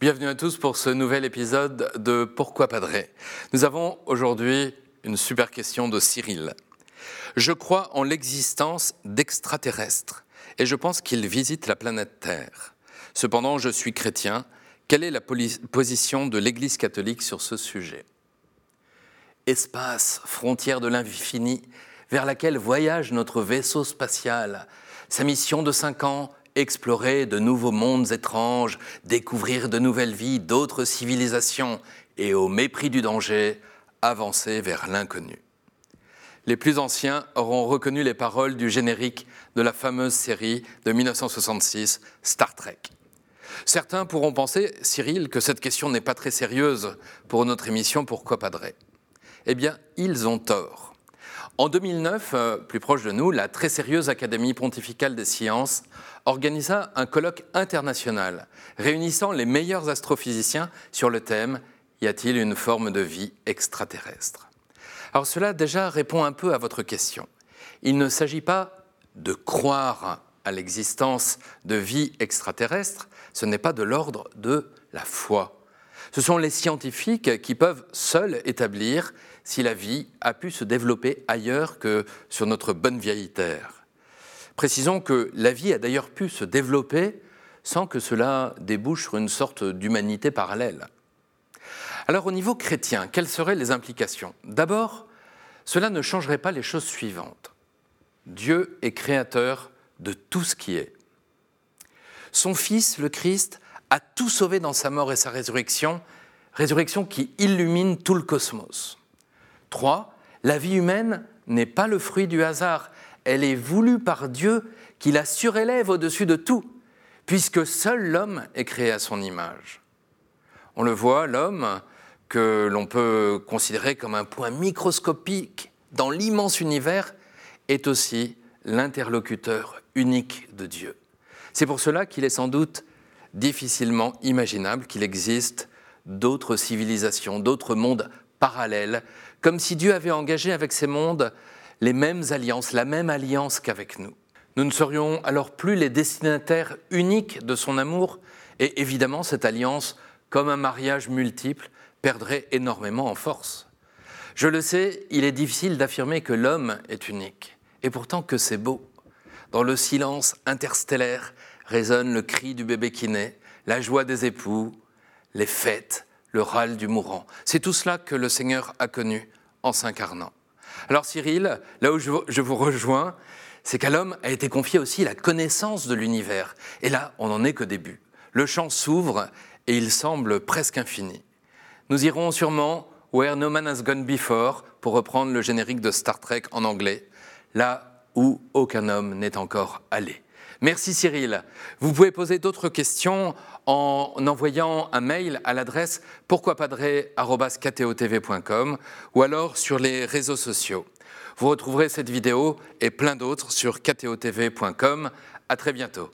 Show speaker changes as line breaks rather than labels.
Bienvenue à tous pour ce nouvel épisode de Pourquoi Padré Nous avons aujourd'hui une super question de Cyril. Je crois en l'existence d'extraterrestres et je pense qu'ils visitent la planète Terre. Cependant, je suis chrétien. Quelle est la position de l'Église catholique sur ce sujet? Espace, frontière de l'infini, vers laquelle voyage notre vaisseau spatial. Sa mission de cinq ans, explorer de nouveaux mondes étranges, découvrir de nouvelles vies, d'autres civilisations, et au mépris du danger, avancer vers l'inconnu. Les plus anciens auront reconnu les paroles du générique de la fameuse série de 1966, Star Trek. Certains pourront penser, Cyril, que cette question n'est pas très sérieuse pour notre émission Pourquoi Padré Eh bien, ils ont tort. En 2009, euh, plus proche de nous, la très sérieuse Académie pontificale des sciences organisa un colloque international réunissant les meilleurs astrophysiciens sur le thème Y a-t-il une forme de vie extraterrestre? Alors cela déjà répond un peu à votre question. Il ne s'agit pas de croire à l'existence de vie extraterrestre, ce n'est pas de l'ordre de la foi. Ce sont les scientifiques qui peuvent seuls établir si la vie a pu se développer ailleurs que sur notre bonne vieille Terre. Précisons que la vie a d'ailleurs pu se développer sans que cela débouche sur une sorte d'humanité parallèle. Alors au niveau chrétien, quelles seraient les implications? D'abord, cela ne changerait pas les choses suivantes. Dieu est créateur de tout ce qui est. Son Fils, le Christ, a tout sauvé dans sa mort et sa résurrection, résurrection qui illumine tout le cosmos. Trois, la vie humaine n'est pas le fruit du hasard, elle est voulue par Dieu qui la surélève au-dessus de tout, puisque seul l'homme est créé à son image. On le voit, l'homme, que l'on peut considérer comme un point microscopique dans l'immense univers, est aussi l'interlocuteur unique de Dieu. C'est pour cela qu'il est sans doute difficilement imaginable qu'il existe d'autres civilisations, d'autres mondes parallèles, comme si Dieu avait engagé avec ces mondes les mêmes alliances, la même alliance qu'avec nous. Nous ne serions alors plus les destinataires uniques de son amour, et évidemment cette alliance, comme un mariage multiple, perdrait énormément en force. Je le sais, il est difficile d'affirmer que l'homme est unique, et pourtant que c'est beau. Dans le silence interstellaire résonne le cri du bébé qui naît, la joie des époux, les fêtes, le râle du mourant. C'est tout cela que le Seigneur a connu en s'incarnant. Alors Cyril, là où je vous rejoins, c'est qu'à l'homme a été confiée aussi la connaissance de l'univers. Et là, on n'en est qu'au début. Le champ s'ouvre et il semble presque infini. Nous irons sûrement Where No Man Has Gone Before, pour reprendre le générique de Star Trek en anglais, là où aucun homme n'est encore allé. Merci Cyril. Vous pouvez poser d'autres questions en envoyant un mail à l'adresse pourquoipadré.com ou alors sur les réseaux sociaux. Vous retrouverez cette vidéo et plein d'autres sur ktotv.com. À très bientôt.